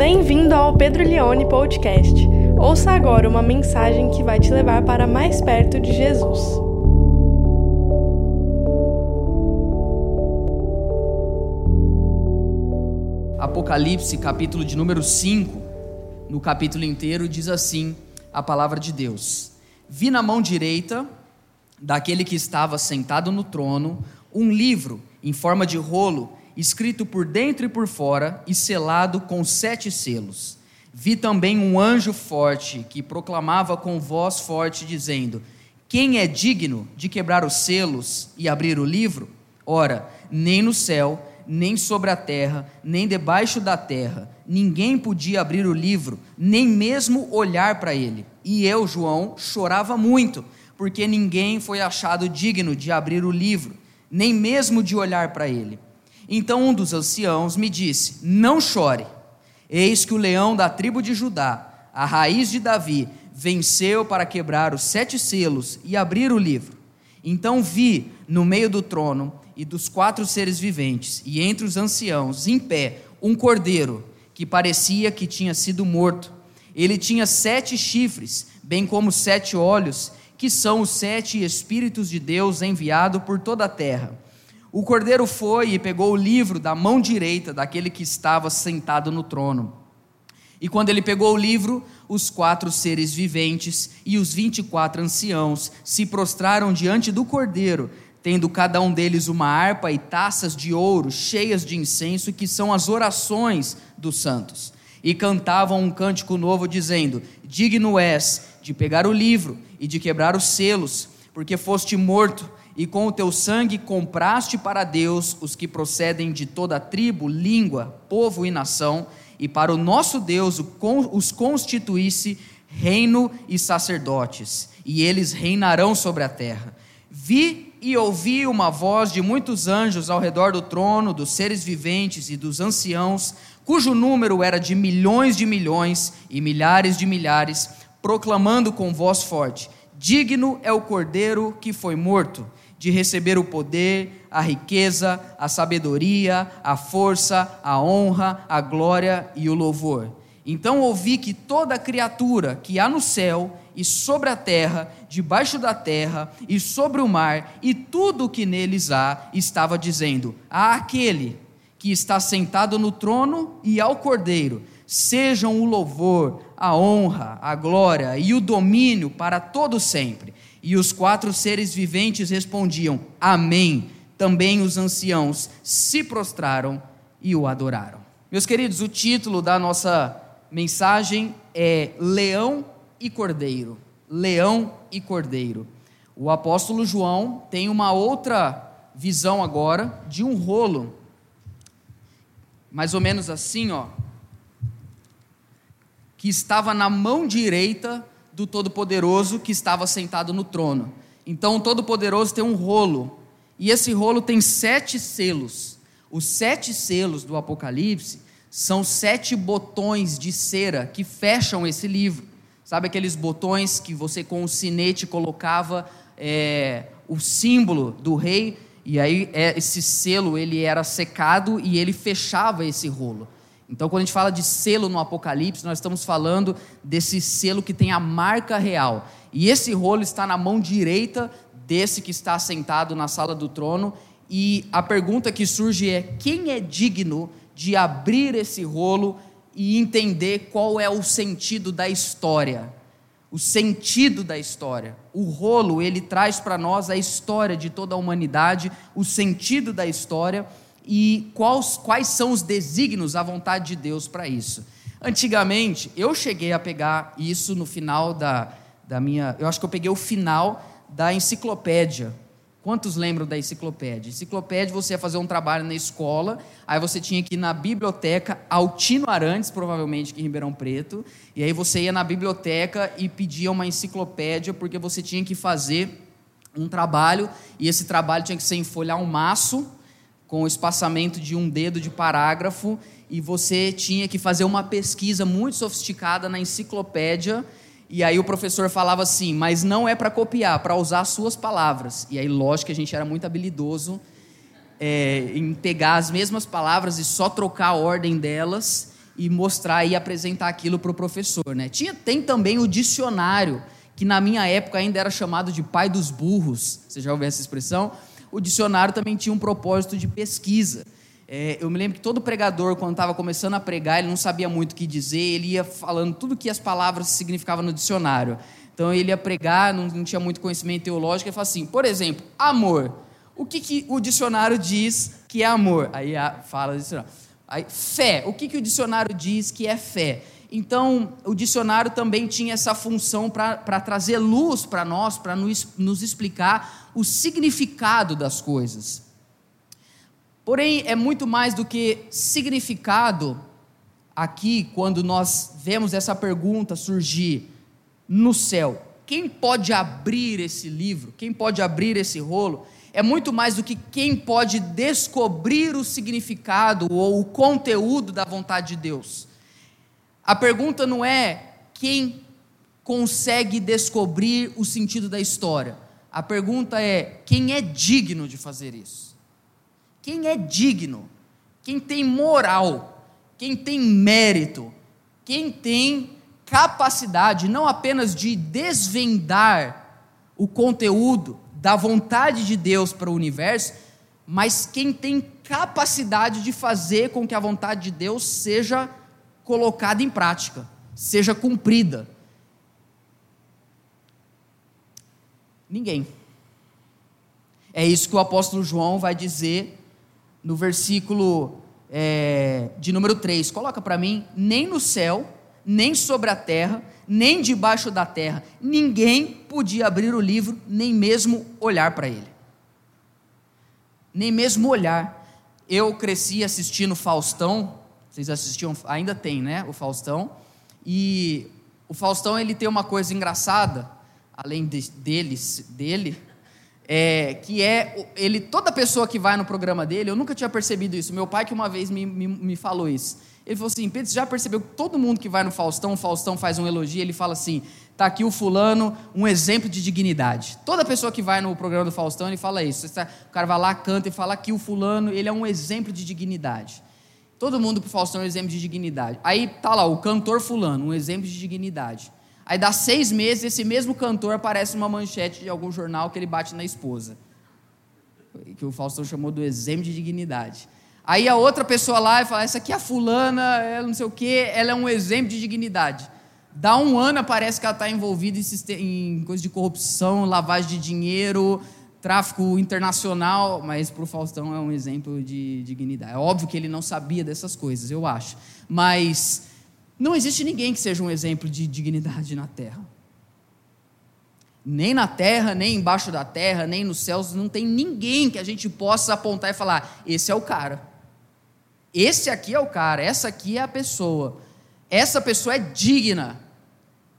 Bem-vindo ao Pedro Leone Podcast. Ouça agora uma mensagem que vai te levar para mais perto de Jesus. Apocalipse, capítulo de número 5, no capítulo inteiro, diz assim a palavra de Deus: Vi na mão direita daquele que estava sentado no trono um livro em forma de rolo escrito por dentro e por fora e selado com sete selos. Vi também um anjo forte que proclamava com voz forte, dizendo: Quem é digno de quebrar os selos e abrir o livro? Ora, nem no céu, nem sobre a terra, nem debaixo da terra, ninguém podia abrir o livro, nem mesmo olhar para ele. E eu, João, chorava muito, porque ninguém foi achado digno de abrir o livro, nem mesmo de olhar para ele. Então um dos anciãos me disse: Não chore, eis que o leão da tribo de Judá, a raiz de Davi, venceu para quebrar os sete selos e abrir o livro. Então vi no meio do trono e dos quatro seres viventes, e entre os anciãos, em pé, um cordeiro que parecia que tinha sido morto. Ele tinha sete chifres, bem como sete olhos, que são os sete Espíritos de Deus enviados por toda a terra. O cordeiro foi e pegou o livro da mão direita daquele que estava sentado no trono. E quando ele pegou o livro, os quatro seres viventes e os vinte e quatro anciãos se prostraram diante do cordeiro, tendo cada um deles uma harpa e taças de ouro cheias de incenso, que são as orações dos santos. E cantavam um cântico novo, dizendo: Digno és de pegar o livro e de quebrar os selos, porque foste morto e com o teu sangue compraste para Deus os que procedem de toda tribo, língua, povo e nação, e para o nosso Deus os constituísse reino e sacerdotes, e eles reinarão sobre a terra. Vi e ouvi uma voz de muitos anjos ao redor do trono, dos seres viventes e dos anciãos, cujo número era de milhões de milhões e milhares de milhares, proclamando com voz forte: Digno é o cordeiro que foi morto de receber o poder, a riqueza, a sabedoria, a força, a honra, a glória e o louvor. Então ouvi que toda criatura que há no céu e sobre a terra, debaixo da terra e sobre o mar, e tudo o que neles há, estava dizendo: A aquele que está sentado no trono e ao cordeiro, sejam o louvor, a honra, a glória e o domínio para todo sempre. E os quatro seres viventes respondiam: Amém. Também os anciãos se prostraram e o adoraram. Meus queridos, o título da nossa mensagem é Leão e Cordeiro. Leão e Cordeiro. O apóstolo João tem uma outra visão agora de um rolo, mais ou menos assim, ó, que estava na mão direita do Todo-Poderoso que estava sentado no trono. Então, o Todo-Poderoso tem um rolo, e esse rolo tem sete selos. Os sete selos do Apocalipse são sete botões de cera que fecham esse livro. Sabe aqueles botões que você com o sinete colocava é, o símbolo do rei, e aí é, esse selo ele era secado e ele fechava esse rolo. Então, quando a gente fala de selo no Apocalipse, nós estamos falando desse selo que tem a marca real. E esse rolo está na mão direita desse que está sentado na sala do trono. E a pergunta que surge é: quem é digno de abrir esse rolo e entender qual é o sentido da história? O sentido da história. O rolo, ele traz para nós a história de toda a humanidade, o sentido da história e quais, quais são os desígnios, a vontade de Deus para isso. Antigamente, eu cheguei a pegar isso no final da, da minha. Eu acho que eu peguei o final da enciclopédia. Quantos lembram da enciclopédia? Enciclopédia, você ia fazer um trabalho na escola, aí você tinha que ir na biblioteca Altino Arantes, provavelmente aqui em Ribeirão Preto, e aí você ia na biblioteca e pedia uma enciclopédia, porque você tinha que fazer um trabalho, e esse trabalho tinha que ser enfolhar um maço, com o espaçamento de um dedo de parágrafo e você tinha que fazer uma pesquisa muito sofisticada na enciclopédia. E aí o professor falava assim, mas não é para copiar, para usar as suas palavras. E aí, lógico que a gente era muito habilidoso é, em pegar as mesmas palavras e só trocar a ordem delas. e mostrar e apresentar aquilo para o professor. Né? Tinha, tem também o dicionário, que na minha época ainda era chamado de pai dos burros. Você já ouviu essa expressão? O dicionário também tinha um propósito de pesquisa. É, eu me lembro que todo pregador, quando estava começando a pregar, ele não sabia muito o que dizer, ele ia falando tudo que as palavras significavam no dicionário. Então ele ia pregar, não, não tinha muito conhecimento teológico, ele falava assim, por exemplo, amor. O que, que o dicionário diz que é amor? Aí fala o dicionário. Aí, fé. O que, que o dicionário diz que é fé? Então, o dicionário também tinha essa função para trazer luz para nós, para nos, nos explicar o significado das coisas. Porém, é muito mais do que significado aqui, quando nós vemos essa pergunta surgir no céu. Quem pode abrir esse livro? Quem pode abrir esse rolo? é muito mais do que quem pode descobrir o significado ou o conteúdo da vontade de Deus. A pergunta não é quem consegue descobrir o sentido da história. A pergunta é quem é digno de fazer isso. Quem é digno? Quem tem moral? Quem tem mérito? Quem tem capacidade não apenas de desvendar o conteúdo, da vontade de Deus para o universo, mas quem tem capacidade de fazer com que a vontade de Deus seja colocada em prática, seja cumprida. Ninguém. É isso que o apóstolo João vai dizer no versículo é, de número 3. Coloca para mim: nem no céu, nem sobre a terra, nem debaixo da terra. Ninguém podia abrir o livro, nem mesmo olhar para ele. Nem mesmo olhar. Eu cresci assistindo Faustão, vocês assistiam, ainda tem, né? O Faustão. E o Faustão ele tem uma coisa engraçada, além de, deles, dele, é, que é ele toda pessoa que vai no programa dele, eu nunca tinha percebido isso. Meu pai que uma vez me, me, me falou isso. Ele falou assim: Pedro, você já percebeu que todo mundo que vai no Faustão, o Faustão faz um elogio, ele fala assim: está aqui o fulano, um exemplo de dignidade. Toda pessoa que vai no programa do Faustão, ele fala isso. O cara vai lá, canta e fala que o fulano, ele é um exemplo de dignidade. Todo mundo para o Faustão é um exemplo de dignidade. Aí tá lá, o cantor fulano, um exemplo de dignidade. Aí dá seis meses, esse mesmo cantor aparece numa manchete de algum jornal que ele bate na esposa. Que o Faustão chamou do exemplo de dignidade. Aí a outra pessoa lá e fala: essa aqui é a fulana, ela não sei o quê, ela é um exemplo de dignidade. Dá um ano, parece que ela está envolvida em, em coisa de corrupção, lavagem de dinheiro, tráfico internacional, mas para o Faustão é um exemplo de dignidade. É óbvio que ele não sabia dessas coisas, eu acho. Mas não existe ninguém que seja um exemplo de dignidade na Terra. Nem na terra, nem embaixo da terra, nem nos céus, não tem ninguém que a gente possa apontar e falar: esse é o cara. Esse aqui é o cara, essa aqui é a pessoa. Essa pessoa é digna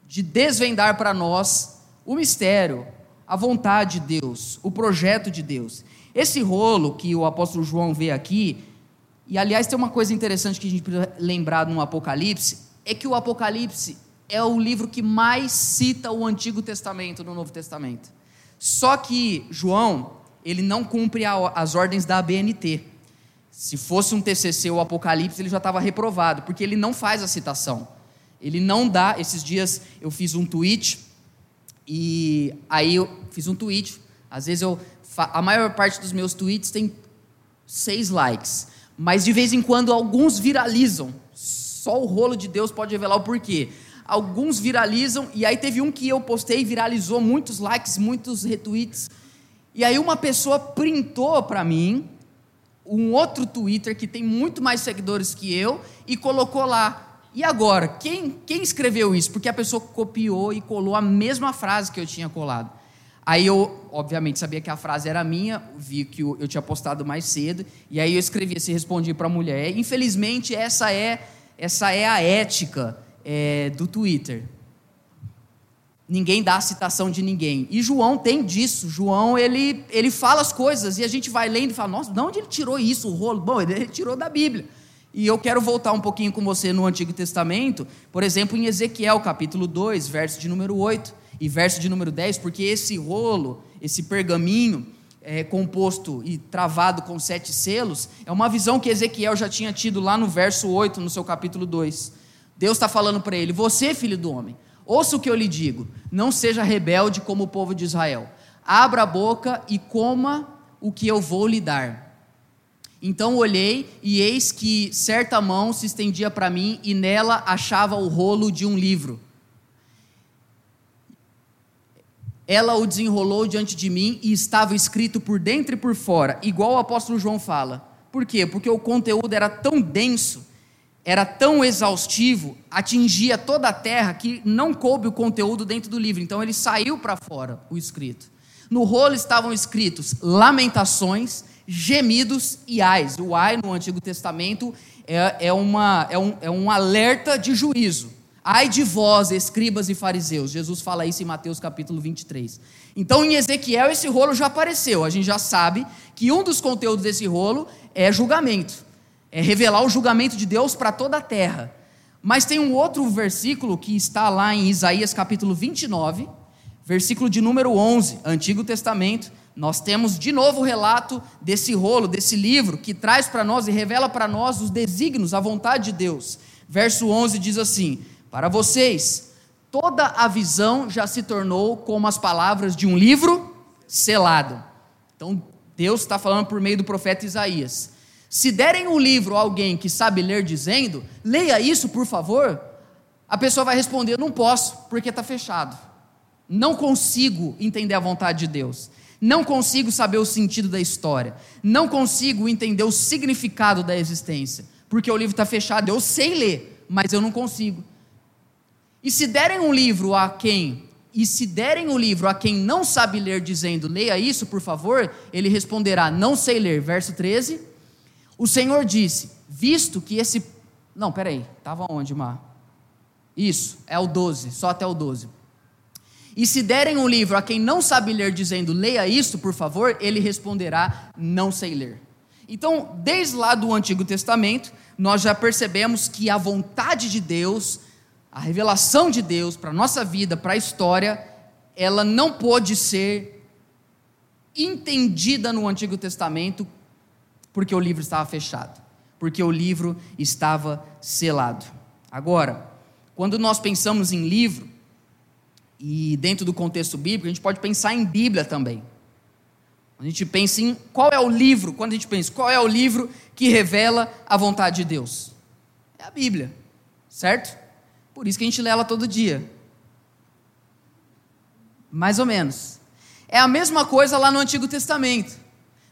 de desvendar para nós o mistério, a vontade de Deus, o projeto de Deus. Esse rolo que o apóstolo João vê aqui, e aliás tem uma coisa interessante que a gente precisa lembrar no Apocalipse, é que o Apocalipse é o livro que mais cita o Antigo Testamento no Novo Testamento. Só que João, ele não cumpre as ordens da ABNT. Se fosse um TCC ou Apocalipse, ele já estava reprovado, porque ele não faz a citação. Ele não dá. Esses dias eu fiz um tweet, e aí eu fiz um tweet. Às vezes eu. A maior parte dos meus tweets tem seis likes, mas de vez em quando alguns viralizam. Só o rolo de Deus pode revelar o porquê. Alguns viralizam, e aí teve um que eu postei, viralizou muitos likes, muitos retweets. E aí uma pessoa printou para mim um outro Twitter que tem muito mais seguidores que eu e colocou lá. E agora, quem, quem escreveu isso? Porque a pessoa copiou e colou a mesma frase que eu tinha colado. Aí eu, obviamente, sabia que a frase era minha, vi que eu, tinha postado mais cedo, e aí eu escrevi assim, respondi para a mulher. Infelizmente, essa é, essa é a ética é, do Twitter ninguém dá a citação de ninguém. E João tem disso. João, ele, ele fala as coisas e a gente vai lendo e fala: nossa, de onde ele tirou isso, o rolo? Bom, ele tirou da Bíblia. E eu quero voltar um pouquinho com você no Antigo Testamento, por exemplo, em Ezequiel, capítulo 2, verso de número 8 e verso de número 10, porque esse rolo, esse pergaminho, é, composto e travado com sete selos, é uma visão que Ezequiel já tinha tido lá no verso 8, no seu capítulo 2. Deus está falando para ele: Você, filho do homem, ouça o que eu lhe digo, não seja rebelde como o povo de Israel. Abra a boca e coma o que eu vou lhe dar. Então olhei, e eis que certa mão se estendia para mim, e nela achava o rolo de um livro. Ela o desenrolou diante de mim e estava escrito por dentro e por fora, igual o apóstolo João fala. Por quê? Porque o conteúdo era tão denso, era tão exaustivo, atingia toda a terra que não coube o conteúdo dentro do livro. Então ele saiu para fora, o escrito. No rolo estavam escritos lamentações, gemidos e ais. O ai no Antigo Testamento é, é, uma, é, um, é um alerta de juízo. Ai de vós, escribas e fariseus. Jesus fala isso em Mateus capítulo 23. Então, em Ezequiel, esse rolo já apareceu. A gente já sabe que um dos conteúdos desse rolo é julgamento. É revelar o julgamento de Deus para toda a terra. Mas tem um outro versículo que está lá em Isaías capítulo 29, versículo de número 11, Antigo Testamento, nós temos de novo o relato desse rolo, desse livro, que traz para nós e revela para nós os desígnios, a vontade de Deus. Verso 11 diz assim: Para vocês, toda a visão já se tornou como as palavras de um livro selado. Então, Deus está falando por meio do profeta Isaías. Se derem um livro a alguém que sabe ler, dizendo, leia isso, por favor, a pessoa vai responder: Não posso, porque está fechado. Não consigo entender a vontade de Deus. Não consigo saber o sentido da história. Não consigo entender o significado da existência. Porque o livro está fechado. Eu sei ler, mas eu não consigo. E se derem um livro a quem e se derem o livro a quem não sabe ler, dizendo, leia isso, por favor, ele responderá, não sei ler. Verso 13. O Senhor disse, visto que esse. Não, peraí, estava onde, Mar? Isso, é o 12, só até o 12. E se derem um livro a quem não sabe ler, dizendo, leia isto, por favor, ele responderá, não sei ler. Então, desde lá do Antigo Testamento, nós já percebemos que a vontade de Deus, a revelação de Deus para a nossa vida, para a história, ela não pôde ser entendida no Antigo Testamento porque o livro estava fechado, porque o livro estava selado. Agora, quando nós pensamos em livro, e dentro do contexto bíblico, a gente pode pensar em Bíblia também. A gente pensa em qual é o livro, quando a gente pensa qual é o livro que revela a vontade de Deus? É a Bíblia, certo? Por isso que a gente lê ela todo dia. Mais ou menos. É a mesma coisa lá no Antigo Testamento.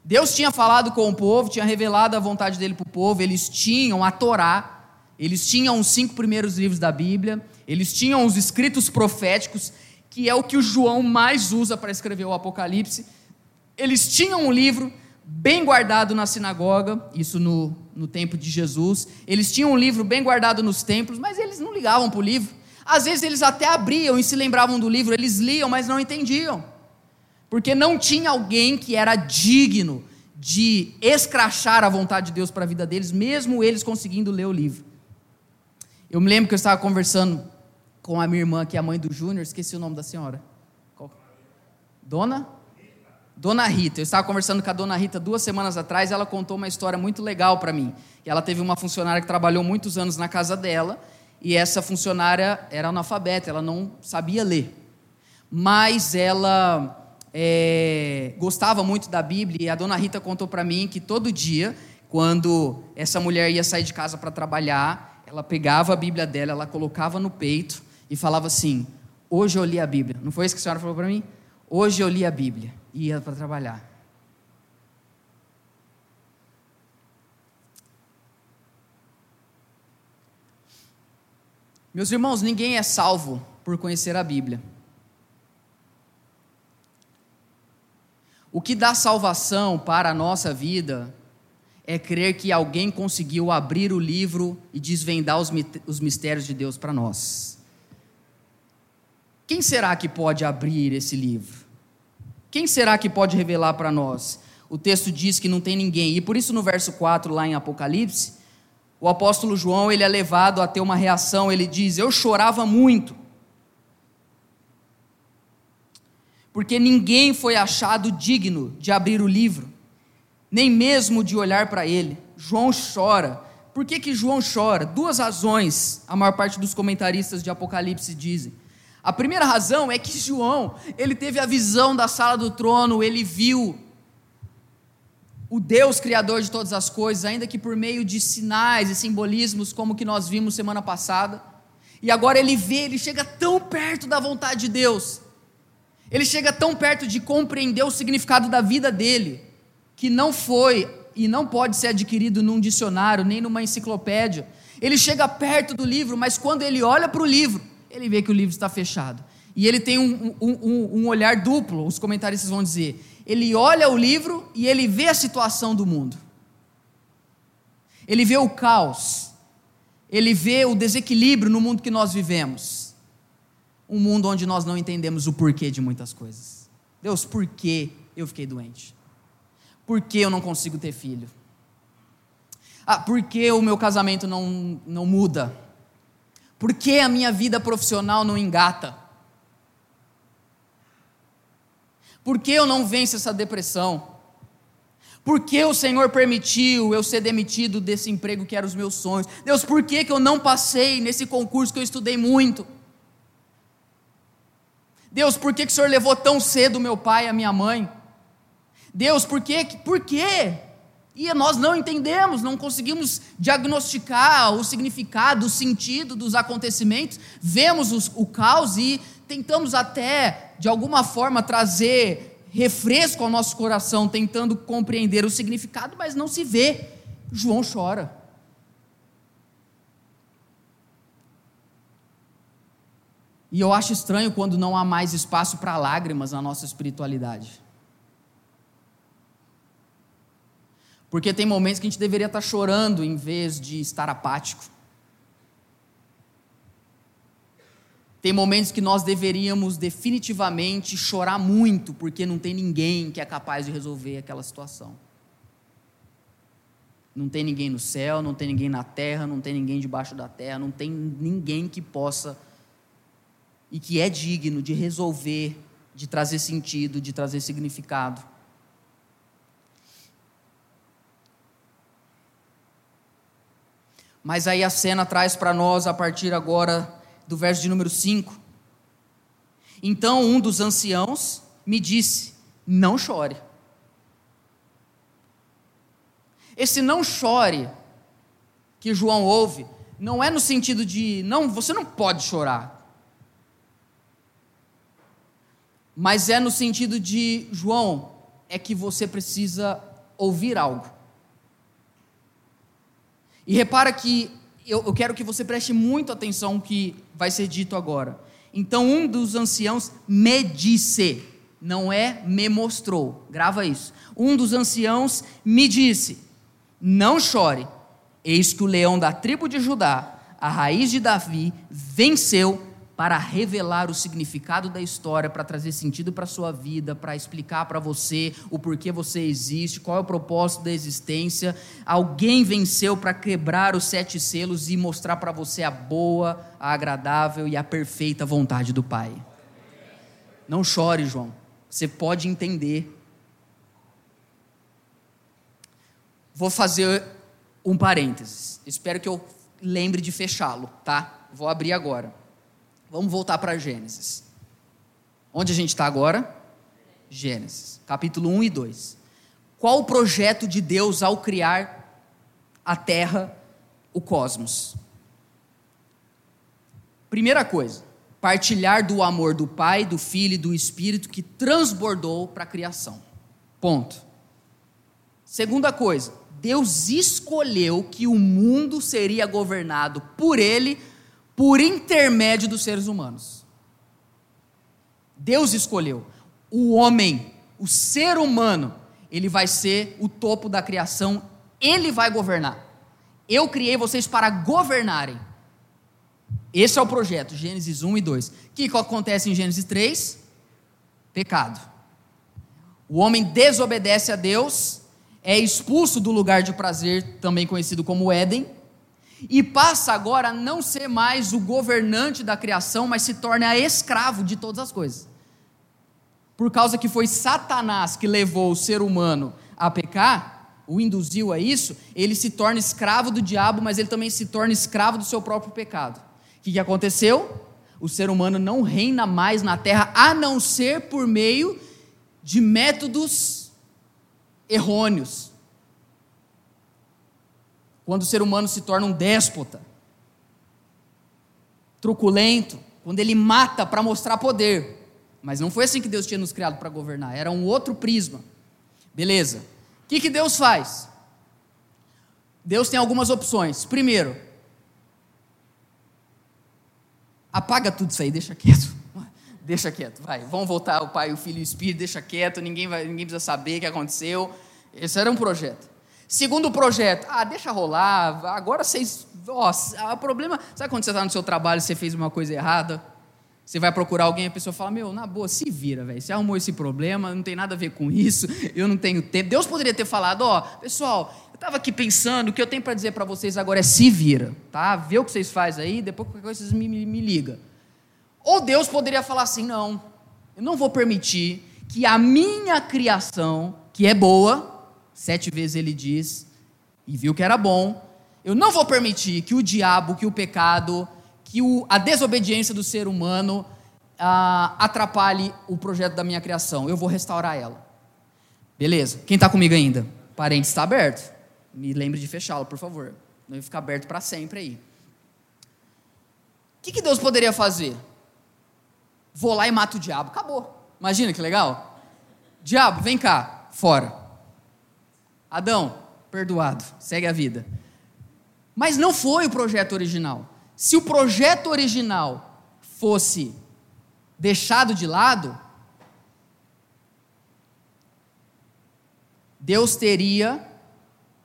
Deus tinha falado com o povo, tinha revelado a vontade dele para o povo, eles tinham a Torá, eles tinham os cinco primeiros livros da Bíblia, eles tinham os escritos proféticos, que é o que o João mais usa para escrever o Apocalipse. Eles tinham um livro bem guardado na sinagoga, isso no, no tempo de Jesus. Eles tinham um livro bem guardado nos templos, mas eles não ligavam para o livro. Às vezes eles até abriam e se lembravam do livro, eles liam, mas não entendiam. Porque não tinha alguém que era digno de escrachar a vontade de Deus para a vida deles, mesmo eles conseguindo ler o livro. Eu me lembro que eu estava conversando com a minha irmã, que é a mãe do Júnior, esqueci o nome da senhora. Qual? Dona? Dona Rita. Eu estava conversando com a Dona Rita duas semanas atrás, ela contou uma história muito legal para mim. Ela teve uma funcionária que trabalhou muitos anos na casa dela, e essa funcionária era analfabeta, ela não sabia ler. Mas ela é, gostava muito da Bíblia, e a Dona Rita contou para mim que todo dia, quando essa mulher ia sair de casa para trabalhar, ela pegava a Bíblia dela, ela colocava no peito e falava assim: Hoje eu li a Bíblia. Não foi isso que a senhora falou para mim? Hoje eu li a Bíblia. E ia para trabalhar. Meus irmãos, ninguém é salvo por conhecer a Bíblia. O que dá salvação para a nossa vida é crer que alguém conseguiu abrir o livro e desvendar os mistérios de Deus para nós. Quem será que pode abrir esse livro? Quem será que pode revelar para nós? O texto diz que não tem ninguém, e por isso no verso 4 lá em Apocalipse, o apóstolo João ele é levado a ter uma reação, ele diz: Eu chorava muito, porque ninguém foi achado digno de abrir o livro, nem mesmo de olhar para ele. João chora. Por que, que João chora? Duas razões, a maior parte dos comentaristas de Apocalipse dizem. A primeira razão é que João, ele teve a visão da sala do trono, ele viu o Deus criador de todas as coisas, ainda que por meio de sinais e simbolismos como que nós vimos semana passada. E agora ele vê, ele chega tão perto da vontade de Deus. Ele chega tão perto de compreender o significado da vida dele, que não foi e não pode ser adquirido num dicionário, nem numa enciclopédia. Ele chega perto do livro, mas quando ele olha para o livro, ele vê que o livro está fechado. E ele tem um, um, um, um olhar duplo, os comentaristas vão dizer. Ele olha o livro e ele vê a situação do mundo. Ele vê o caos. Ele vê o desequilíbrio no mundo que nós vivemos. Um mundo onde nós não entendemos o porquê de muitas coisas. Deus, por que eu fiquei doente? Por que eu não consigo ter filho? Ah, por que o meu casamento não, não muda? Por que a minha vida profissional não engata? Por que eu não venço essa depressão? Por que o Senhor permitiu eu ser demitido desse emprego que era os meus sonhos? Deus, por que, que eu não passei nesse concurso que eu estudei muito? Deus, por que, que o Senhor levou tão cedo meu pai e a minha mãe? Deus, por que? Por quê? E nós não entendemos, não conseguimos diagnosticar o significado, o sentido dos acontecimentos, vemos os, o caos e tentamos até, de alguma forma, trazer refresco ao nosso coração, tentando compreender o significado, mas não se vê. João chora. E eu acho estranho quando não há mais espaço para lágrimas na nossa espiritualidade. Porque tem momentos que a gente deveria estar chorando em vez de estar apático. Tem momentos que nós deveríamos definitivamente chorar muito, porque não tem ninguém que é capaz de resolver aquela situação. Não tem ninguém no céu, não tem ninguém na terra, não tem ninguém debaixo da terra, não tem ninguém que possa e que é digno de resolver, de trazer sentido, de trazer significado. Mas aí a cena traz para nós, a partir agora do verso de número 5. Então um dos anciãos me disse: Não chore. Esse não chore que João ouve, não é no sentido de, não, você não pode chorar. Mas é no sentido de, João, é que você precisa ouvir algo. E repara que eu, eu quero que você preste muito atenção ao que vai ser dito agora. Então um dos anciãos me disse, não é me mostrou, grava isso. Um dos anciãos me disse: Não chore, eis que o leão da tribo de Judá, a raiz de Davi, venceu para revelar o significado da história, para trazer sentido para a sua vida, para explicar para você o porquê você existe, qual é o propósito da existência. Alguém venceu para quebrar os sete selos e mostrar para você a boa, a agradável e a perfeita vontade do Pai. Não chore, João. Você pode entender. Vou fazer um parênteses. Espero que eu lembre de fechá-lo, tá? Vou abrir agora. Vamos voltar para Gênesis. Onde a gente está agora? Gênesis, capítulo 1 e 2. Qual o projeto de Deus ao criar a terra, o cosmos? Primeira coisa, partilhar do amor do Pai, do Filho e do Espírito que transbordou para a criação. Ponto. Segunda coisa, Deus escolheu que o mundo seria governado por Ele por intermédio dos seres humanos. Deus escolheu. O homem, o ser humano, ele vai ser o topo da criação, ele vai governar. Eu criei vocês para governarem. Esse é o projeto, Gênesis 1 e 2. O que acontece em Gênesis 3? Pecado. O homem desobedece a Deus, é expulso do lugar de prazer, também conhecido como Éden, e passa agora a não ser mais o governante da criação, mas se torna escravo de todas as coisas. por causa que foi Satanás que levou o ser humano a pecar, o induziu a isso, ele se torna escravo do diabo, mas ele também se torna escravo do seu próprio pecado. O que, que aconteceu? O ser humano não reina mais na terra a não ser por meio de métodos errôneos. Quando o ser humano se torna um déspota, truculento, quando ele mata para mostrar poder. Mas não foi assim que Deus tinha nos criado para governar, era um outro prisma. Beleza. O que, que Deus faz? Deus tem algumas opções. Primeiro, apaga tudo isso aí, deixa quieto. Deixa quieto, vai. Vamos voltar o Pai, o Filho e o Espírito, deixa quieto, ninguém, vai, ninguém precisa saber o que aconteceu. Esse era um projeto. Segundo projeto, ah, deixa rolar, agora vocês. Nossa, o problema. Sabe quando você está no seu trabalho e você fez uma coisa errada? Você vai procurar alguém e a pessoa fala: Meu, na boa, se vira, velho. Você arrumou esse problema, não tem nada a ver com isso, eu não tenho tempo. Deus poderia ter falado: Ó, oh, pessoal, eu estava aqui pensando, o que eu tenho para dizer para vocês agora é se vira, tá? Vê o que vocês fazem aí, depois qualquer coisa vocês me, me, me ligam. Ou Deus poderia falar assim: Não, eu não vou permitir que a minha criação, que é boa, sete vezes ele diz, e viu que era bom, eu não vou permitir que o diabo, que o pecado, que o, a desobediência do ser humano ah, atrapalhe o projeto da minha criação. Eu vou restaurar ela. Beleza. Quem está comigo ainda? Parênteses está aberto. Me lembre de fechá-lo, por favor. Não vai ficar aberto para sempre aí. O que, que Deus poderia fazer? Vou lá e mato o diabo. Acabou. Imagina que legal. Diabo, vem cá, fora. Adão, perdoado, segue a vida. Mas não foi o projeto original. Se o projeto original fosse deixado de lado, Deus teria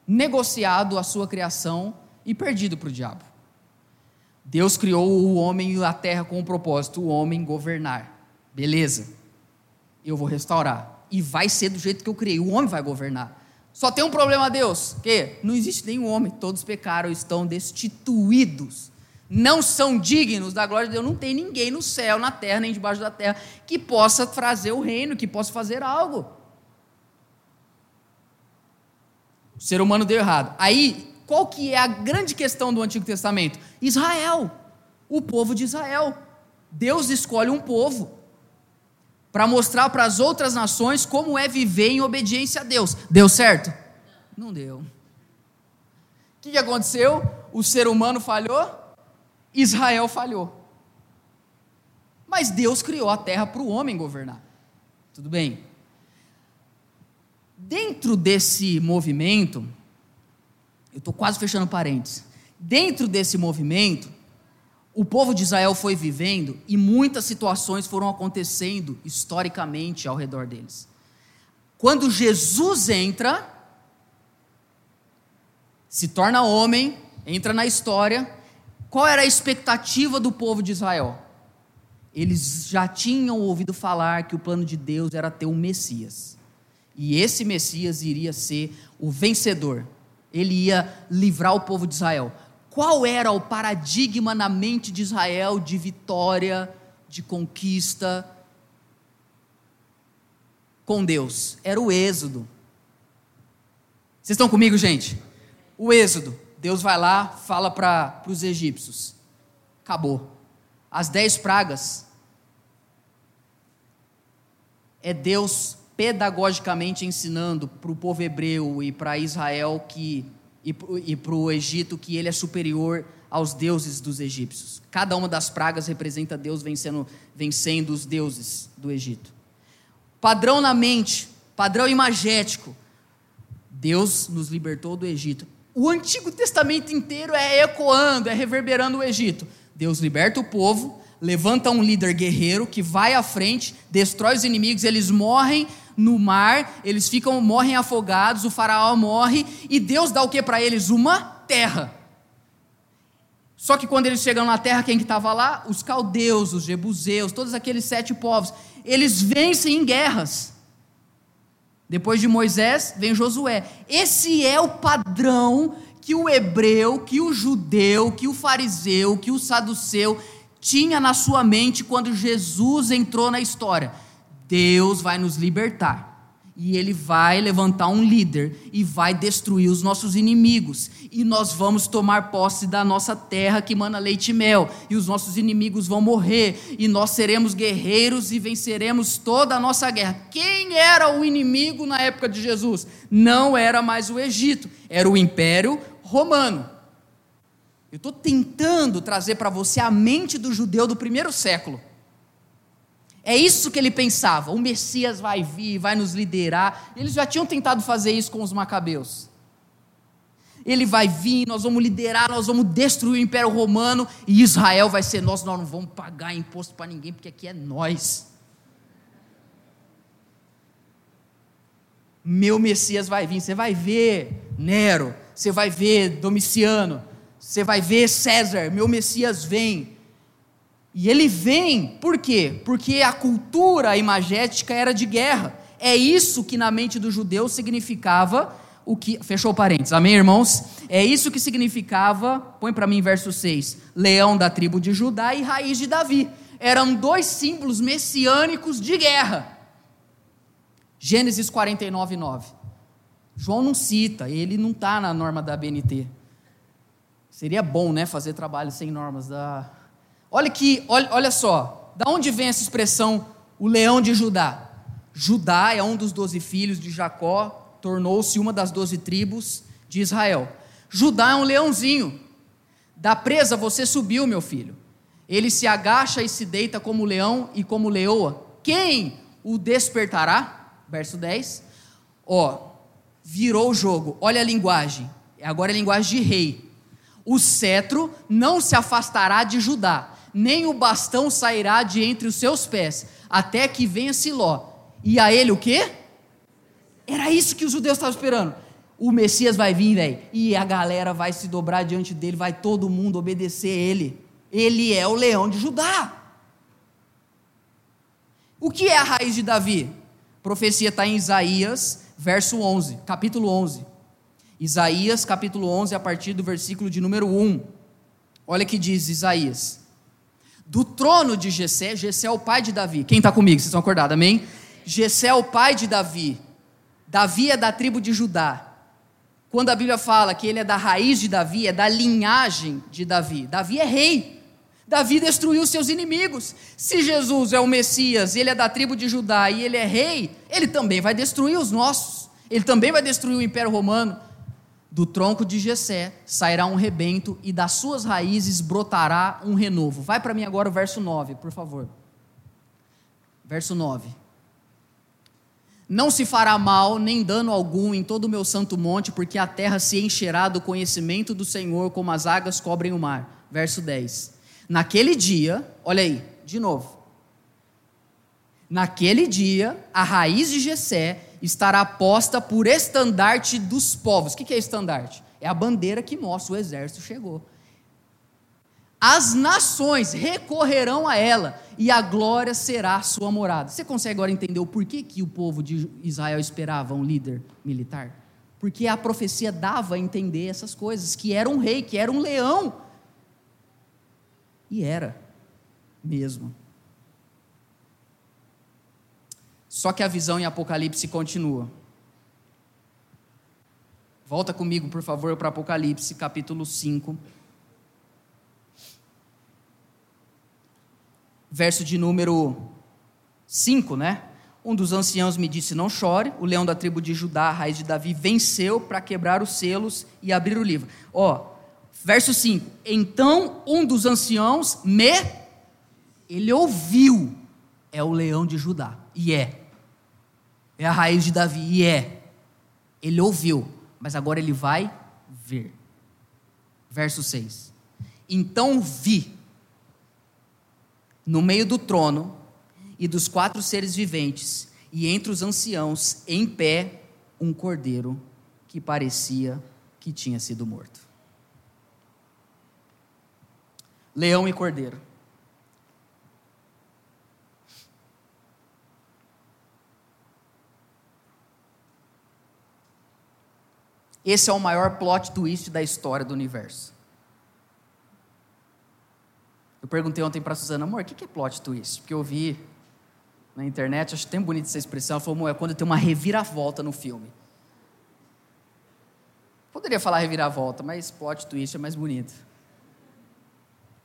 negociado a sua criação e perdido para o diabo. Deus criou o homem e a terra com um propósito: o homem governar. Beleza. Eu vou restaurar. E vai ser do jeito que eu criei. O homem vai governar. Só tem um problema, Deus: que não existe nenhum homem. Todos pecaram, estão destituídos não são dignos da glória de Deus, não tem ninguém no céu, na terra, nem debaixo da terra, que possa trazer o reino, que possa fazer algo. O ser humano deu errado. Aí, qual que é a grande questão do Antigo Testamento? Israel, o povo de Israel. Deus escolhe um povo para mostrar para as outras nações como é viver em obediência a Deus. Deu certo? Não deu. O que aconteceu? O ser humano falhou? Israel falhou. Mas Deus criou a terra para o homem governar. Tudo bem? Dentro desse movimento, eu estou quase fechando parênteses. Dentro desse movimento, o povo de Israel foi vivendo e muitas situações foram acontecendo historicamente ao redor deles. Quando Jesus entra, se torna homem, entra na história, qual era a expectativa do povo de Israel? Eles já tinham ouvido falar que o plano de Deus era ter um Messias. E esse Messias iria ser o vencedor. Ele ia livrar o povo de Israel. Qual era o paradigma na mente de Israel de vitória, de conquista com Deus? Era o Êxodo. Vocês estão comigo, gente? O Êxodo. Deus vai lá, fala para os egípcios: acabou. As dez pragas é Deus pedagogicamente ensinando para o povo hebreu e para Israel que e para o Egito que ele é superior aos deuses dos egípcios. Cada uma das pragas representa Deus vencendo, vencendo os deuses do Egito. Padrão na mente, padrão imagético. Deus nos libertou do Egito. O Antigo Testamento inteiro é ecoando, é reverberando o Egito. Deus liberta o povo, levanta um líder guerreiro que vai à frente, destrói os inimigos, eles morrem no mar, eles ficam morrem afogados, o faraó morre e Deus dá o que para eles? Uma terra. Só que quando eles chegam na terra, quem que estava lá? Os caldeus, os jebuseus, todos aqueles sete povos. Eles vencem em guerras. Depois de Moisés, vem Josué. Esse é o padrão que o hebreu, que o judeu, que o fariseu, que o saduceu tinha na sua mente quando Jesus entrou na história. Deus vai nos libertar. E ele vai levantar um líder e vai destruir os nossos inimigos. E nós vamos tomar posse da nossa terra que mana leite e mel. E os nossos inimigos vão morrer. E nós seremos guerreiros e venceremos toda a nossa guerra. Quem era o inimigo na época de Jesus? Não era mais o Egito, era o Império Romano. Eu estou tentando trazer para você a mente do judeu do primeiro século. É isso que ele pensava. O Messias vai vir, vai nos liderar. Eles já tinham tentado fazer isso com os macabeus. Ele vai vir, nós vamos liderar, nós vamos destruir o Império Romano e Israel vai ser nosso. Nós não vamos pagar imposto para ninguém, porque aqui é nós. Meu Messias vai vir. Você vai ver Nero, você vai ver Domiciano, você vai ver César. Meu Messias vem. E ele vem, por quê? Porque a cultura imagética era de guerra. É isso que na mente do judeu significava o que. Fechou parênteses, amém, irmãos? É isso que significava, põe para mim verso 6, leão da tribo de Judá e raiz de Davi. Eram dois símbolos messiânicos de guerra. Gênesis 49, 9. João não cita, ele não está na norma da BNT. Seria bom, né, fazer trabalho sem normas da Olha que, olha, olha só, da onde vem essa expressão o leão de Judá? Judá é um dos doze filhos de Jacó, tornou-se uma das doze tribos de Israel. Judá é um leãozinho. Da presa você subiu, meu filho. Ele se agacha e se deita como leão e como leoa. Quem o despertará? Verso 10. Ó, virou o jogo. Olha a linguagem. Agora é a linguagem de rei. O cetro não se afastará de Judá, nem o bastão sairá de entre os seus pés, até que venha Siló. E a ele o quê? Era isso que os judeus estavam esperando. O Messias vai vir, velho, e a galera vai se dobrar diante dele, vai todo mundo obedecer ele. Ele é o leão de Judá. O que é a raiz de Davi? A profecia está em Isaías, verso 11, capítulo 11. Isaías, capítulo 11, a partir do versículo de número 1. Olha que diz Isaías do trono de Jessé, Jessé é o pai de Davi. Quem está comigo? Vocês estão acordados, amém? Jessé é o pai de Davi. Davi é da tribo de Judá. Quando a Bíblia fala que ele é da raiz de Davi, é da linhagem de Davi. Davi é rei. Davi destruiu seus inimigos. Se Jesus é o Messias, ele é da tribo de Judá e ele é rei, ele também vai destruir os nossos. Ele também vai destruir o Império Romano. Do tronco de Jessé sairá um rebento e das suas raízes brotará um renovo. Vai para mim agora o verso 9, por favor. Verso 9. Não se fará mal nem dano algum em todo o meu santo monte, porque a terra se encherá do conhecimento do Senhor, como as águas cobrem o mar. Verso 10. Naquele dia, olha aí, de novo. Naquele dia, a raiz de Jessé estará posta por estandarte dos povos. O que é estandarte? É a bandeira que mostra o exército chegou. As nações recorrerão a ela e a glória será sua morada. Você consegue agora entender o porquê que o povo de Israel esperava um líder militar? Porque a profecia dava a entender essas coisas, que era um rei, que era um leão. E era mesmo. Só que a visão em Apocalipse continua. Volta comigo, por favor, para Apocalipse, capítulo 5. Verso de número 5, né? Um dos anciãos me disse: Não chore, o leão da tribo de Judá, a raiz de Davi, venceu para quebrar os selos e abrir o livro. Ó, verso 5: Então um dos anciãos me. Ele ouviu, é o leão de Judá, e é é a raiz de Davi, e é. Ele ouviu, mas agora ele vai ver. Verso 6. Então vi, no meio do trono e dos quatro seres viventes, e entre os anciãos, em pé, um cordeiro que parecia que tinha sido morto. Leão e cordeiro. Esse é o maior plot twist da história do universo. Eu perguntei ontem para a Suzana, amor, o que é plot twist? Porque eu vi na internet, acho tão bonita essa expressão. Ela falou, é quando tem uma reviravolta no filme. Poderia falar reviravolta, mas plot twist é mais bonito.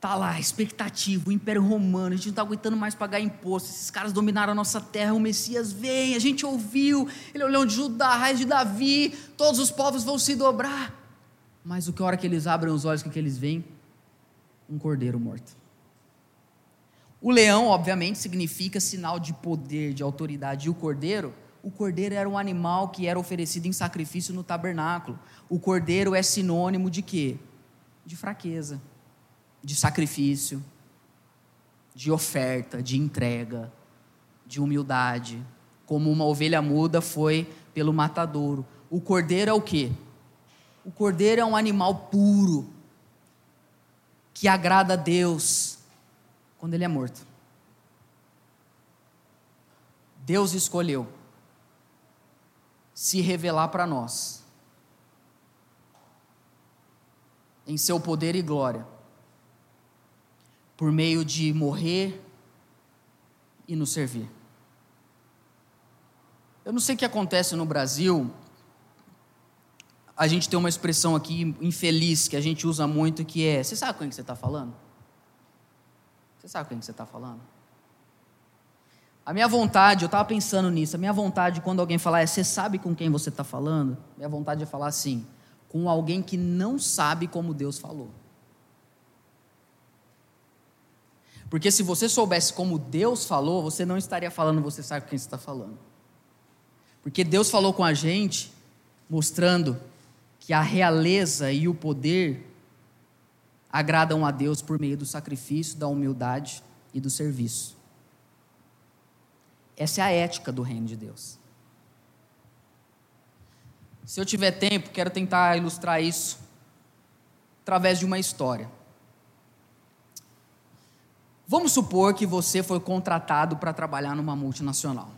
Tá lá, expectativa, o Império Romano, a gente não está aguentando mais pagar imposto, esses caras dominaram a nossa terra, o Messias vem, a gente ouviu, ele é o leão de Judá, raiz de Davi, todos os povos vão se dobrar. Mas o que a hora que eles abrem os olhos, o que, que eles veem? Um cordeiro morto. O leão, obviamente, significa sinal de poder, de autoridade, e o cordeiro, o cordeiro era um animal que era oferecido em sacrifício no tabernáculo. O cordeiro é sinônimo de quê? De fraqueza de sacrifício, de oferta, de entrega, de humildade. Como uma ovelha muda foi pelo matadouro. O cordeiro é o quê? O cordeiro é um animal puro, que agrada a Deus quando ele é morto. Deus escolheu se revelar para nós em seu poder e glória por meio de morrer e nos servir. Eu não sei o que acontece no Brasil. A gente tem uma expressão aqui infeliz que a gente usa muito que é: você sabe com quem você está falando? Você sabe com quem você está falando? A minha vontade, eu estava pensando nisso, a minha vontade quando alguém falar é: você sabe com quem você está falando? Minha vontade é falar assim: com alguém que não sabe como Deus falou. Porque se você soubesse como Deus falou, você não estaria falando, você sabe quem está falando. Porque Deus falou com a gente, mostrando que a realeza e o poder agradam a Deus por meio do sacrifício, da humildade e do serviço. Essa é a ética do reino de Deus. Se eu tiver tempo, quero tentar ilustrar isso através de uma história. Vamos supor que você foi contratado para trabalhar numa multinacional.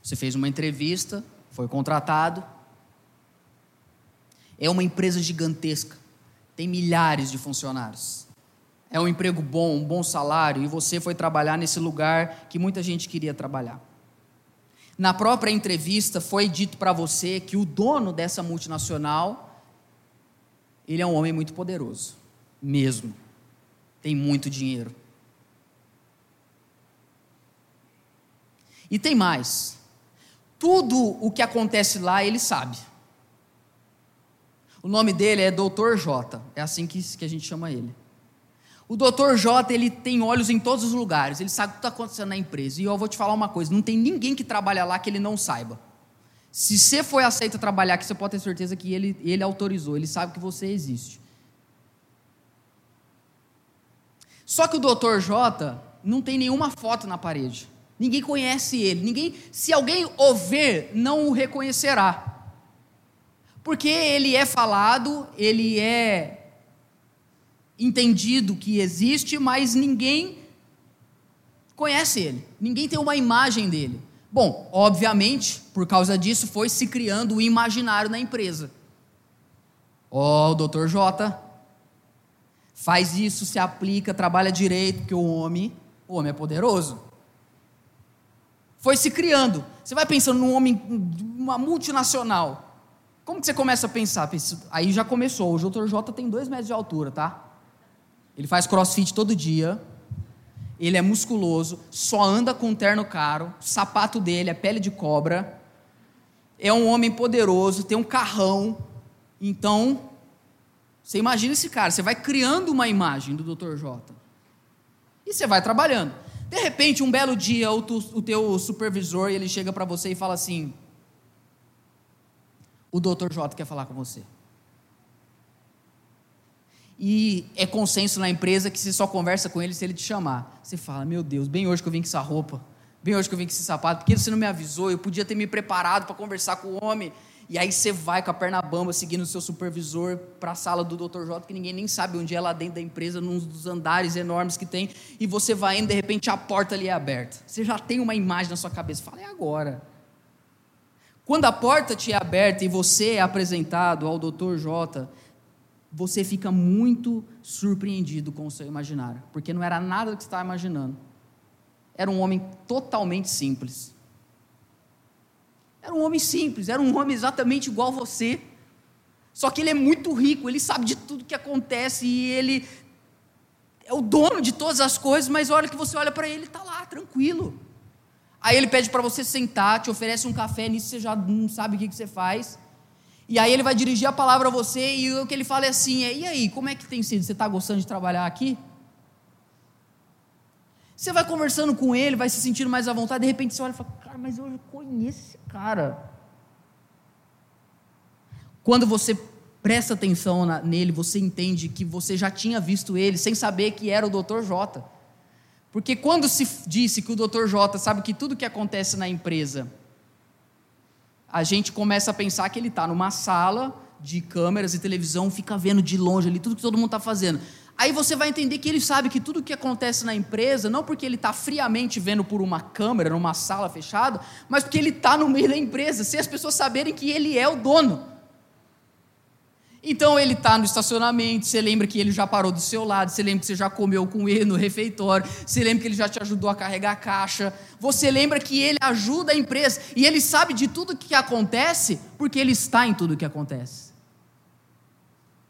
Você fez uma entrevista, foi contratado. É uma empresa gigantesca, tem milhares de funcionários. É um emprego bom, um bom salário, e você foi trabalhar nesse lugar que muita gente queria trabalhar. Na própria entrevista foi dito para você que o dono dessa multinacional, ele é um homem muito poderoso, mesmo tem muito dinheiro. E tem mais. Tudo o que acontece lá, ele sabe. O nome dele é Dr. J. É assim que, que a gente chama ele. O Dr. J, ele tem olhos em todos os lugares, ele sabe o que está acontecendo na empresa. E eu vou te falar uma coisa: não tem ninguém que trabalha lá que ele não saiba. Se você foi aceito trabalhar aqui, você pode ter certeza que ele, ele autorizou, ele sabe que você existe. Só que o Dr. J não tem nenhuma foto na parede. Ninguém conhece ele. Ninguém, se alguém o ver, não o reconhecerá. Porque ele é falado, ele é entendido que existe, mas ninguém conhece ele. Ninguém tem uma imagem dele. Bom, obviamente, por causa disso, foi se criando o imaginário na empresa. Ó, oh, o Dr. J faz isso, se aplica, trabalha direito, porque o homem, o homem é poderoso. Foi se criando. Você vai pensando num homem, uma multinacional. Como que você começa a pensar? Aí já começou. O Dr. J tem dois metros de altura, tá? Ele faz crossfit todo dia. Ele é musculoso, só anda com um terno caro. O sapato dele é pele de cobra. É um homem poderoso, tem um carrão. Então, você imagina esse cara, você vai criando uma imagem do Dr. J. E você vai trabalhando. De repente, um belo dia, o, tu, o teu supervisor, ele chega para você e fala assim: O Dr. J quer falar com você. E é consenso na empresa que você só conversa com ele se ele te chamar. Você fala: Meu Deus, bem hoje que eu vim com essa roupa, bem hoje que eu vim com esse sapato, porque você não me avisou, eu podia ter me preparado para conversar com o homem. E aí você vai com a perna bamba, seguindo o seu supervisor para a sala do Dr. J, que ninguém nem sabe onde é lá dentro da empresa, num dos andares enormes que tem, e você vai indo, de repente a porta ali é aberta. Você já tem uma imagem na sua cabeça, fala, é agora. Quando a porta te é aberta e você é apresentado ao Dr. J, você fica muito surpreendido com o seu imaginário, porque não era nada do que você estava imaginando. era um homem totalmente simples. Era um homem simples, era um homem exatamente igual a você. Só que ele é muito rico, ele sabe de tudo que acontece e ele é o dono de todas as coisas, mas a hora que você olha para ele, está lá, tranquilo. Aí ele pede para você sentar, te oferece um café, nisso você já não sabe o que, que você faz. E aí ele vai dirigir a palavra a você e o que ele fala é assim: é, e aí, como é que tem sido? Você está gostando de trabalhar aqui? Você vai conversando com ele, vai se sentindo mais à vontade, de repente você olha e fala: cara, mas eu conheço cara. Quando você presta atenção na, nele, você entende que você já tinha visto ele sem saber que era o Dr. J. Porque quando se disse que o Dr. J sabe que tudo que acontece na empresa, a gente começa a pensar que ele está numa sala de câmeras e televisão, fica vendo de longe ali tudo que todo mundo está fazendo. Aí você vai entender que ele sabe que tudo que acontece na empresa, não porque ele está friamente vendo por uma câmera, numa sala fechada, mas porque ele está no meio da empresa, sem as pessoas saberem que ele é o dono. Então ele está no estacionamento, você lembra que ele já parou do seu lado, você lembra que você já comeu com ele no refeitório, você lembra que ele já te ajudou a carregar a caixa, você lembra que ele ajuda a empresa e ele sabe de tudo que acontece porque ele está em tudo que acontece.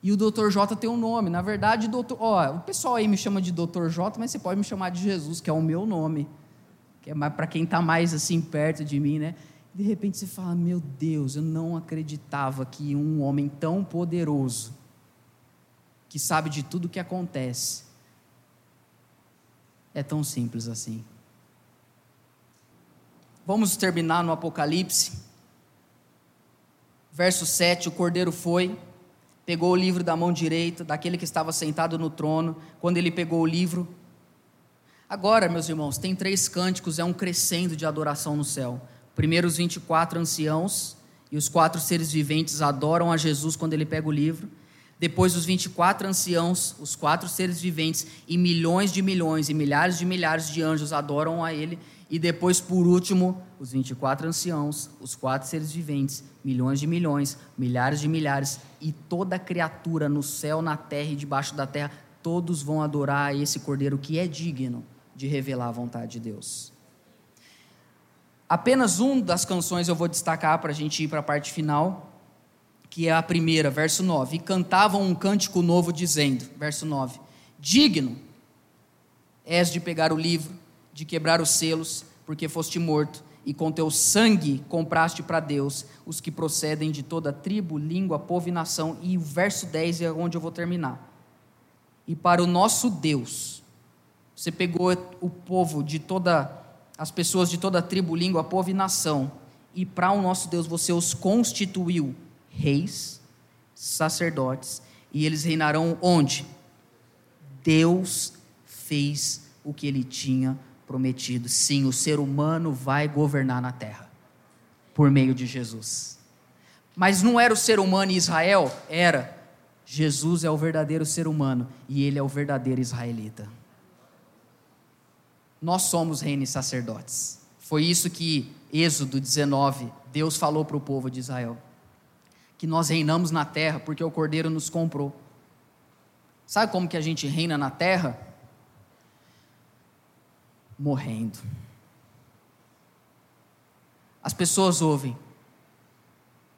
E o Dr. J tem um nome, na verdade, doutor, ó, o pessoal aí me chama de Dr. J, mas você pode me chamar de Jesus, que é o meu nome, que é para quem está mais assim perto de mim, né? De repente você fala: Meu Deus, eu não acreditava que um homem tão poderoso, que sabe de tudo o que acontece, é tão simples assim. Vamos terminar no Apocalipse, verso 7: O cordeiro foi, pegou o livro da mão direita daquele que estava sentado no trono. Quando ele pegou o livro, agora, meus irmãos, tem três cânticos, é um crescendo de adoração no céu. Primeiro, os 24 anciãos e os quatro seres viventes adoram a Jesus quando ele pega o livro. Depois, os 24 anciãos, os quatro seres viventes e milhões de milhões e milhares de milhares de anjos adoram a ele. E depois, por último, os 24 anciãos, os quatro seres viventes, milhões de milhões, milhares de milhares e toda criatura no céu, na terra e debaixo da terra, todos vão adorar esse cordeiro que é digno de revelar a vontade de Deus. Apenas um das canções eu vou destacar para a gente ir para a parte final, que é a primeira, verso 9. E cantavam um cântico novo, dizendo, verso 9: Digno és de pegar o livro, de quebrar os selos, porque foste morto, e com teu sangue compraste para Deus os que procedem de toda tribo, língua, povo e nação. E o verso 10 é onde eu vou terminar. E para o nosso Deus, você pegou o povo de toda as pessoas de toda tribo, língua, povo e nação. E para o nosso Deus você os constituiu reis, sacerdotes, e eles reinarão onde? Deus fez o que ele tinha prometido. Sim, o ser humano vai governar na terra por meio de Jesus. Mas não era o ser humano em Israel, era. Jesus é o verdadeiro ser humano e ele é o verdadeiro israelita nós somos reino e sacerdotes. Foi isso que Êxodo 19, Deus falou para o povo de Israel. Que nós reinamos na terra porque o Cordeiro nos comprou. Sabe como que a gente reina na terra? Morrendo. As pessoas ouvem.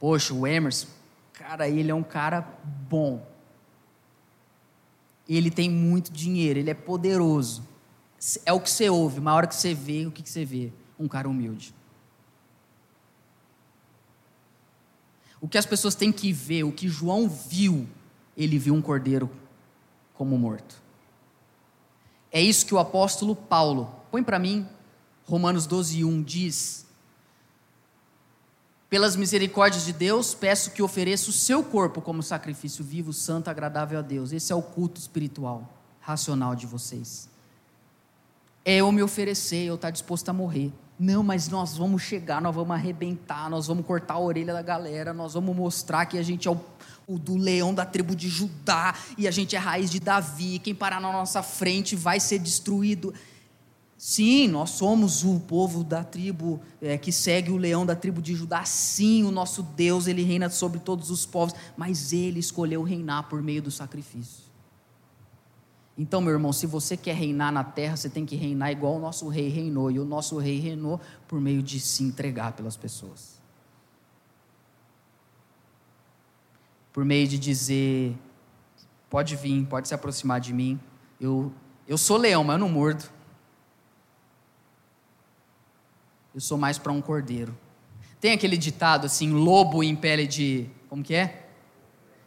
Poxa, o Emerson, cara, ele é um cara bom. Ele tem muito dinheiro, ele é poderoso é o que você ouve, mas a hora que você vê, o que você vê? Um cara humilde. O que as pessoas têm que ver, o que João viu, ele viu um cordeiro como morto. É isso que o apóstolo Paulo, põe para mim, Romanos 12, 1 diz: Pelas misericórdias de Deus, peço que ofereça o seu corpo como sacrifício vivo, santo, agradável a Deus. Esse é o culto espiritual, racional de vocês é eu me oferecer, eu estar disposto a morrer. Não, mas nós vamos chegar, nós vamos arrebentar, nós vamos cortar a orelha da galera, nós vamos mostrar que a gente é o, o do leão da tribo de Judá e a gente é raiz de Davi. Quem parar na nossa frente vai ser destruído. Sim, nós somos o povo da tribo é, que segue o leão da tribo de Judá. Sim, o nosso Deus, ele reina sobre todos os povos, mas ele escolheu reinar por meio do sacrifício. Então, meu irmão, se você quer reinar na terra, você tem que reinar igual o nosso rei reinou. E o nosso rei reinou por meio de se entregar pelas pessoas. Por meio de dizer: pode vir, pode se aproximar de mim. Eu, eu sou leão, mas eu não mordo. Eu sou mais para um cordeiro. Tem aquele ditado assim: lobo em pele de. Como que é?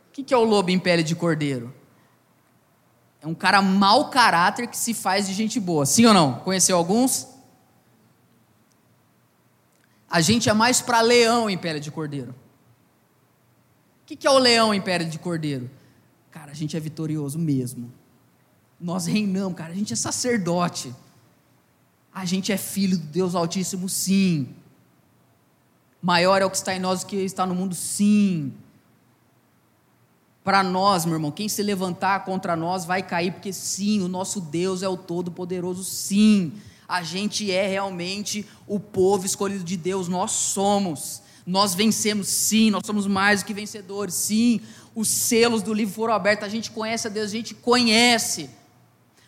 O que, que é o lobo em pele de cordeiro? É um cara mau caráter que se faz de gente boa. Sim ou não? Conheceu alguns? A gente é mais para leão em pele de cordeiro. O que é o leão em pele de cordeiro? Cara, a gente é vitorioso mesmo. Nós reinamos, cara. A gente é sacerdote. A gente é filho do Deus Altíssimo, sim. Maior é o que está em nós do que está no mundo, sim. Para nós, meu irmão, quem se levantar contra nós vai cair, porque sim, o nosso Deus é o Todo-Poderoso, sim. A gente é realmente o povo escolhido de Deus, nós somos. Nós vencemos, sim, nós somos mais do que vencedores, sim. Os selos do livro foram abertos, a gente conhece a Deus, a gente conhece.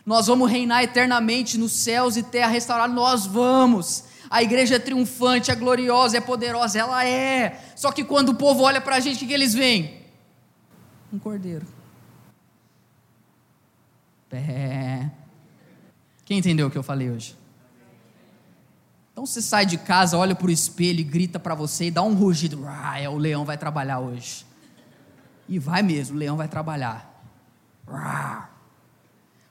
Nós vamos reinar eternamente nos céus e terra restaurada, nós vamos. A igreja é triunfante, é gloriosa, é poderosa, ela é. Só que quando o povo olha para a gente, o que, eles veem? Um cordeiro. Pé. Quem entendeu o que eu falei hoje? Então você sai de casa, olha para o espelho e grita para você e dá um rugido. Ah, é, o leão vai trabalhar hoje. E vai mesmo, o leão vai trabalhar.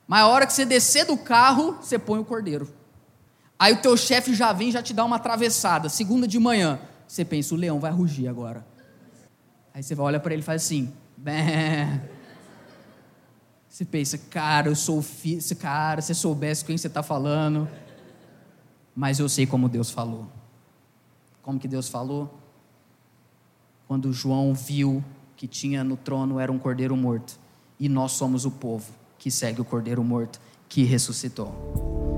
Mas a hora que você descer do carro, você põe o cordeiro. Aí o teu chefe já vem já te dá uma atravessada. Segunda de manhã, você pensa, o leão vai rugir agora. Aí você vai olhar para ele e faz assim: Bé. Você pensa, cara, eu sou filho. Cara, se você soubesse quem você está falando. Mas eu sei como Deus falou. Como que Deus falou? Quando João viu que tinha no trono era um cordeiro morto. E nós somos o povo que segue o cordeiro morto que ressuscitou.